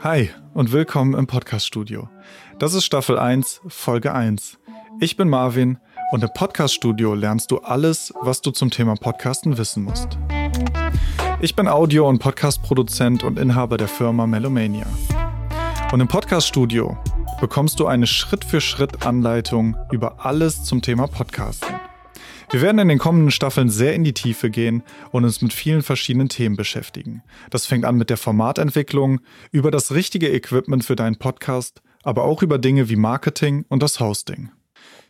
Hi und willkommen im Podcast-Studio. Das ist Staffel 1, Folge 1. Ich bin Marvin und im Podcast-Studio lernst du alles, was du zum Thema Podcasten wissen musst. Ich bin Audio- und Podcast-Produzent und Inhaber der Firma Melomania. Und im Podcast-Studio bekommst du eine Schritt-für-Schritt-Anleitung über alles zum Thema Podcasten. Wir werden in den kommenden Staffeln sehr in die Tiefe gehen und uns mit vielen verschiedenen Themen beschäftigen. Das fängt an mit der Formatentwicklung, über das richtige Equipment für deinen Podcast, aber auch über Dinge wie Marketing und das Hosting.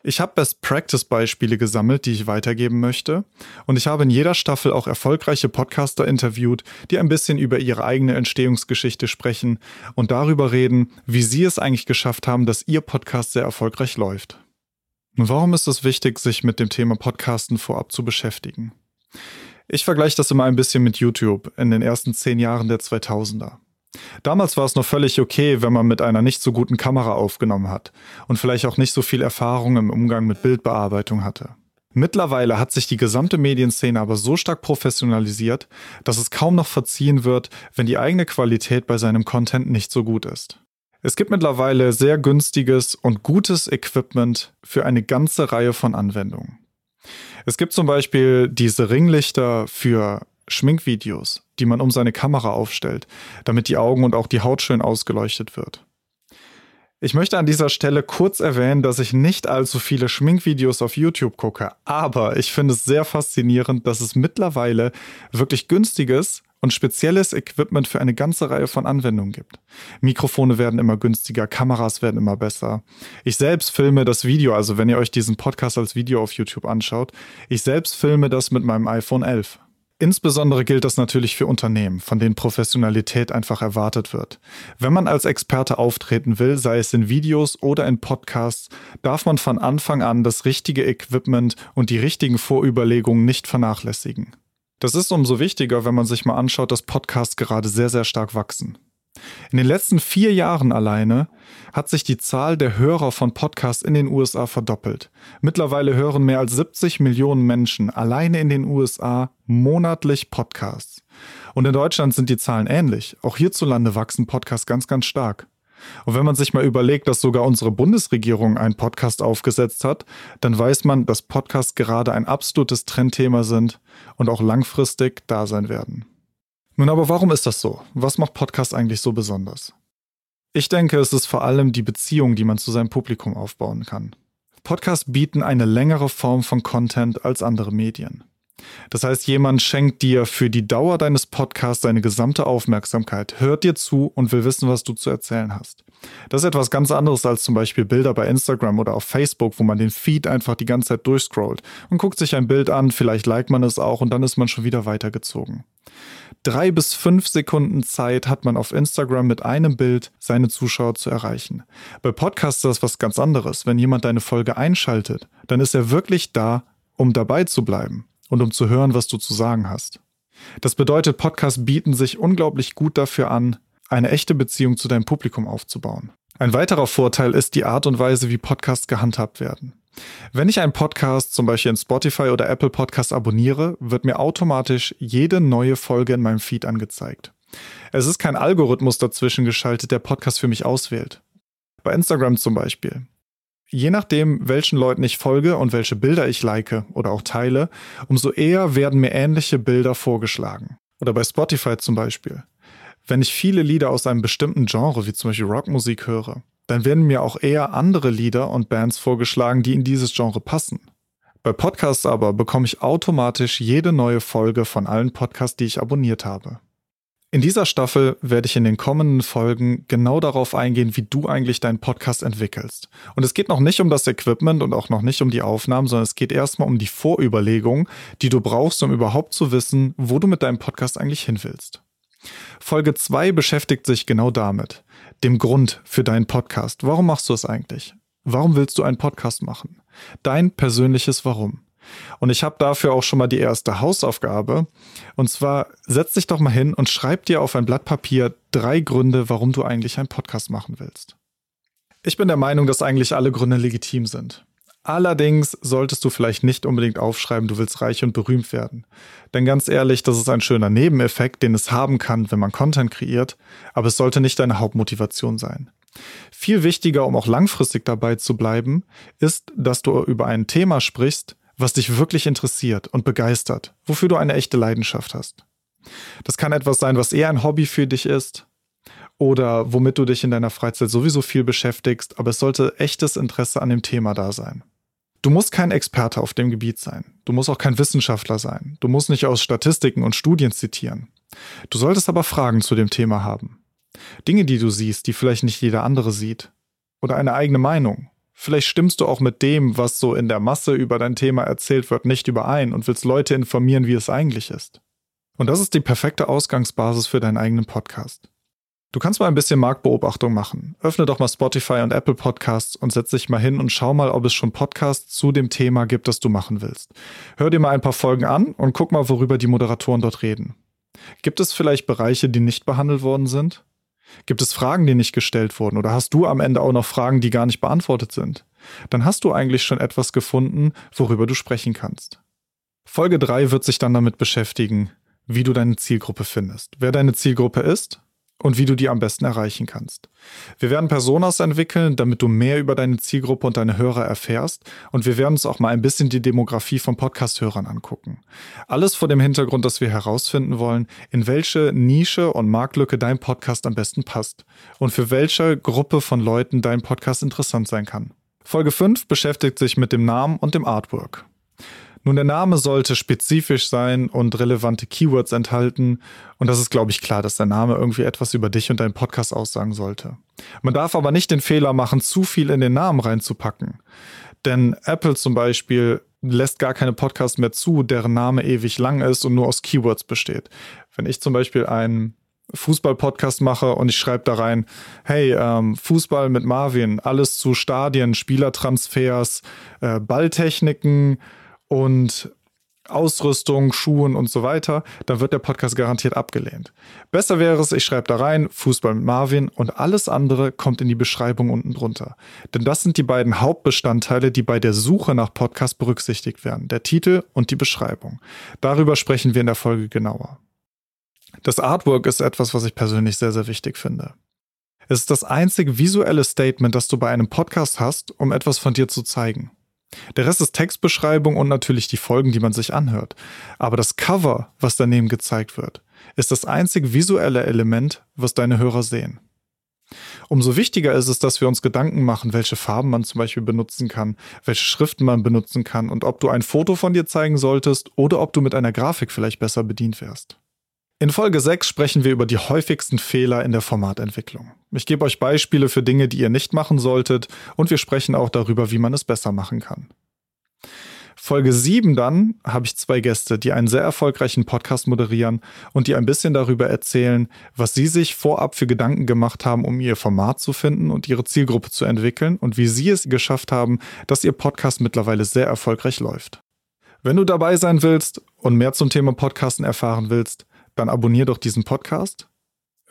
Ich habe Best-Practice-Beispiele gesammelt, die ich weitergeben möchte. Und ich habe in jeder Staffel auch erfolgreiche Podcaster interviewt, die ein bisschen über ihre eigene Entstehungsgeschichte sprechen und darüber reden, wie sie es eigentlich geschafft haben, dass ihr Podcast sehr erfolgreich läuft. Warum ist es wichtig, sich mit dem Thema Podcasten vorab zu beschäftigen? Ich vergleiche das immer ein bisschen mit YouTube in den ersten zehn Jahren der 2000er. Damals war es noch völlig okay, wenn man mit einer nicht so guten Kamera aufgenommen hat und vielleicht auch nicht so viel Erfahrung im Umgang mit Bildbearbeitung hatte. Mittlerweile hat sich die gesamte Medienszene aber so stark professionalisiert, dass es kaum noch verziehen wird, wenn die eigene Qualität bei seinem Content nicht so gut ist. Es gibt mittlerweile sehr günstiges und gutes Equipment für eine ganze Reihe von Anwendungen. Es gibt zum Beispiel diese Ringlichter für Schminkvideos, die man um seine Kamera aufstellt, damit die Augen und auch die Haut schön ausgeleuchtet wird. Ich möchte an dieser Stelle kurz erwähnen, dass ich nicht allzu viele Schminkvideos auf YouTube gucke, aber ich finde es sehr faszinierend, dass es mittlerweile wirklich günstiges und spezielles Equipment für eine ganze Reihe von Anwendungen gibt. Mikrofone werden immer günstiger, Kameras werden immer besser. Ich selbst filme das Video, also wenn ihr euch diesen Podcast als Video auf YouTube anschaut, ich selbst filme das mit meinem iPhone 11. Insbesondere gilt das natürlich für Unternehmen, von denen Professionalität einfach erwartet wird. Wenn man als Experte auftreten will, sei es in Videos oder in Podcasts, darf man von Anfang an das richtige Equipment und die richtigen Vorüberlegungen nicht vernachlässigen. Das ist umso wichtiger, wenn man sich mal anschaut, dass Podcasts gerade sehr, sehr stark wachsen. In den letzten vier Jahren alleine hat sich die Zahl der Hörer von Podcasts in den USA verdoppelt. Mittlerweile hören mehr als 70 Millionen Menschen alleine in den USA monatlich Podcasts. Und in Deutschland sind die Zahlen ähnlich. Auch hierzulande wachsen Podcasts ganz, ganz stark. Und wenn man sich mal überlegt, dass sogar unsere Bundesregierung einen Podcast aufgesetzt hat, dann weiß man, dass Podcasts gerade ein absolutes Trendthema sind und auch langfristig da sein werden. Nun aber warum ist das so? Was macht Podcast eigentlich so besonders? Ich denke, es ist vor allem die Beziehung, die man zu seinem Publikum aufbauen kann. Podcasts bieten eine längere Form von Content als andere Medien. Das heißt, jemand schenkt dir für die Dauer deines Podcasts seine gesamte Aufmerksamkeit, hört dir zu und will wissen, was du zu erzählen hast. Das ist etwas ganz anderes als zum Beispiel Bilder bei Instagram oder auf Facebook, wo man den Feed einfach die ganze Zeit durchscrollt und guckt sich ein Bild an, vielleicht liked man es auch und dann ist man schon wieder weitergezogen. Drei bis fünf Sekunden Zeit hat man auf Instagram mit einem Bild seine Zuschauer zu erreichen. Bei Podcasts ist das was ganz anderes. Wenn jemand deine Folge einschaltet, dann ist er wirklich da, um dabei zu bleiben und um zu hören, was du zu sagen hast. Das bedeutet, Podcasts bieten sich unglaublich gut dafür an, eine echte Beziehung zu deinem Publikum aufzubauen. Ein weiterer Vorteil ist die Art und Weise, wie Podcasts gehandhabt werden. Wenn ich einen Podcast zum Beispiel in Spotify oder Apple Podcasts abonniere, wird mir automatisch jede neue Folge in meinem Feed angezeigt. Es ist kein Algorithmus dazwischen geschaltet, der Podcast für mich auswählt. Bei Instagram zum Beispiel. Je nachdem, welchen Leuten ich folge und welche Bilder ich like oder auch teile, umso eher werden mir ähnliche Bilder vorgeschlagen. Oder bei Spotify zum Beispiel. Wenn ich viele Lieder aus einem bestimmten Genre, wie zum Beispiel Rockmusik höre, dann werden mir auch eher andere Lieder und Bands vorgeschlagen, die in dieses Genre passen. Bei Podcasts aber bekomme ich automatisch jede neue Folge von allen Podcasts, die ich abonniert habe. In dieser Staffel werde ich in den kommenden Folgen genau darauf eingehen, wie du eigentlich deinen Podcast entwickelst. Und es geht noch nicht um das Equipment und auch noch nicht um die Aufnahmen, sondern es geht erstmal um die Vorüberlegung, die du brauchst, um überhaupt zu wissen, wo du mit deinem Podcast eigentlich hin willst. Folge 2 beschäftigt sich genau damit, dem Grund für deinen Podcast. Warum machst du es eigentlich? Warum willst du einen Podcast machen? Dein persönliches Warum. Und ich habe dafür auch schon mal die erste Hausaufgabe. Und zwar setz dich doch mal hin und schreib dir auf ein Blatt Papier drei Gründe, warum du eigentlich einen Podcast machen willst. Ich bin der Meinung, dass eigentlich alle Gründe legitim sind. Allerdings solltest du vielleicht nicht unbedingt aufschreiben, du willst reich und berühmt werden. Denn ganz ehrlich, das ist ein schöner Nebeneffekt, den es haben kann, wenn man Content kreiert, aber es sollte nicht deine Hauptmotivation sein. Viel wichtiger, um auch langfristig dabei zu bleiben, ist, dass du über ein Thema sprichst, was dich wirklich interessiert und begeistert, wofür du eine echte Leidenschaft hast. Das kann etwas sein, was eher ein Hobby für dich ist oder womit du dich in deiner Freizeit sowieso viel beschäftigst, aber es sollte echtes Interesse an dem Thema da sein. Du musst kein Experte auf dem Gebiet sein. Du musst auch kein Wissenschaftler sein. Du musst nicht aus Statistiken und Studien zitieren. Du solltest aber Fragen zu dem Thema haben. Dinge, die du siehst, die vielleicht nicht jeder andere sieht. Oder eine eigene Meinung. Vielleicht stimmst du auch mit dem, was so in der Masse über dein Thema erzählt wird, nicht überein und willst Leute informieren, wie es eigentlich ist. Und das ist die perfekte Ausgangsbasis für deinen eigenen Podcast. Du kannst mal ein bisschen Marktbeobachtung machen. Öffne doch mal Spotify und Apple Podcasts und setz dich mal hin und schau mal, ob es schon Podcasts zu dem Thema gibt, das du machen willst. Hör dir mal ein paar Folgen an und guck mal, worüber die Moderatoren dort reden. Gibt es vielleicht Bereiche, die nicht behandelt worden sind? Gibt es Fragen, die nicht gestellt wurden? Oder hast du am Ende auch noch Fragen, die gar nicht beantwortet sind? Dann hast du eigentlich schon etwas gefunden, worüber du sprechen kannst. Folge 3 wird sich dann damit beschäftigen, wie du deine Zielgruppe findest, wer deine Zielgruppe ist und wie du die am besten erreichen kannst. Wir werden Personas entwickeln, damit du mehr über deine Zielgruppe und deine Hörer erfährst und wir werden uns auch mal ein bisschen die Demografie von Podcast-Hörern angucken. Alles vor dem Hintergrund, dass wir herausfinden wollen, in welche Nische und Marktlücke dein Podcast am besten passt und für welche Gruppe von Leuten dein Podcast interessant sein kann. Folge 5 beschäftigt sich mit dem Namen und dem Artwork. Nun, der Name sollte spezifisch sein und relevante Keywords enthalten. Und das ist, glaube ich, klar, dass der Name irgendwie etwas über dich und deinen Podcast aussagen sollte. Man darf aber nicht den Fehler machen, zu viel in den Namen reinzupacken. Denn Apple zum Beispiel lässt gar keine Podcasts mehr zu, deren Name ewig lang ist und nur aus Keywords besteht. Wenn ich zum Beispiel einen Fußball-Podcast mache und ich schreibe da rein, hey, ähm, Fußball mit Marvin, alles zu Stadien, Spielertransfers, äh, Balltechniken, und Ausrüstung, Schuhen und so weiter, dann wird der Podcast garantiert abgelehnt. Besser wäre es, ich schreibe da rein, Fußball mit Marvin und alles andere kommt in die Beschreibung unten drunter. Denn das sind die beiden Hauptbestandteile, die bei der Suche nach Podcast berücksichtigt werden. Der Titel und die Beschreibung. Darüber sprechen wir in der Folge genauer. Das Artwork ist etwas, was ich persönlich sehr, sehr wichtig finde. Es ist das einzige visuelle Statement, das du bei einem Podcast hast, um etwas von dir zu zeigen. Der Rest ist Textbeschreibung und natürlich die Folgen, die man sich anhört. Aber das Cover, was daneben gezeigt wird, ist das einzig visuelle Element, was deine Hörer sehen. Umso wichtiger ist es, dass wir uns Gedanken machen, welche Farben man zum Beispiel benutzen kann, welche Schriften man benutzen kann und ob du ein Foto von dir zeigen solltest oder ob du mit einer Grafik vielleicht besser bedient wärst. In Folge 6 sprechen wir über die häufigsten Fehler in der Formatentwicklung. Ich gebe euch Beispiele für Dinge, die ihr nicht machen solltet und wir sprechen auch darüber, wie man es besser machen kann. Folge 7 dann habe ich zwei Gäste, die einen sehr erfolgreichen Podcast moderieren und die ein bisschen darüber erzählen, was sie sich vorab für Gedanken gemacht haben, um ihr Format zu finden und ihre Zielgruppe zu entwickeln und wie sie es geschafft haben, dass ihr Podcast mittlerweile sehr erfolgreich läuft. Wenn du dabei sein willst und mehr zum Thema Podcasten erfahren willst, dann abonnier doch diesen Podcast.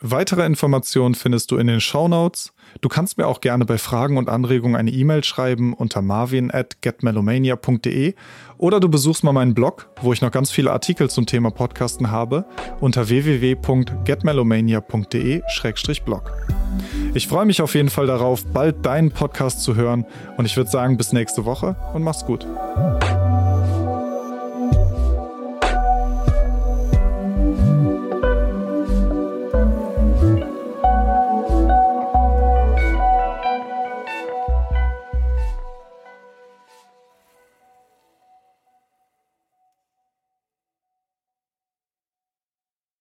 Weitere Informationen findest du in den Show Notes. Du kannst mir auch gerne bei Fragen und Anregungen eine E-Mail schreiben unter marvin at getmelomania.de oder du besuchst mal meinen Blog, wo ich noch ganz viele Artikel zum Thema Podcasten habe, unter www.getmelomania.de-blog. Ich freue mich auf jeden Fall darauf, bald deinen Podcast zu hören und ich würde sagen, bis nächste Woche und mach's gut.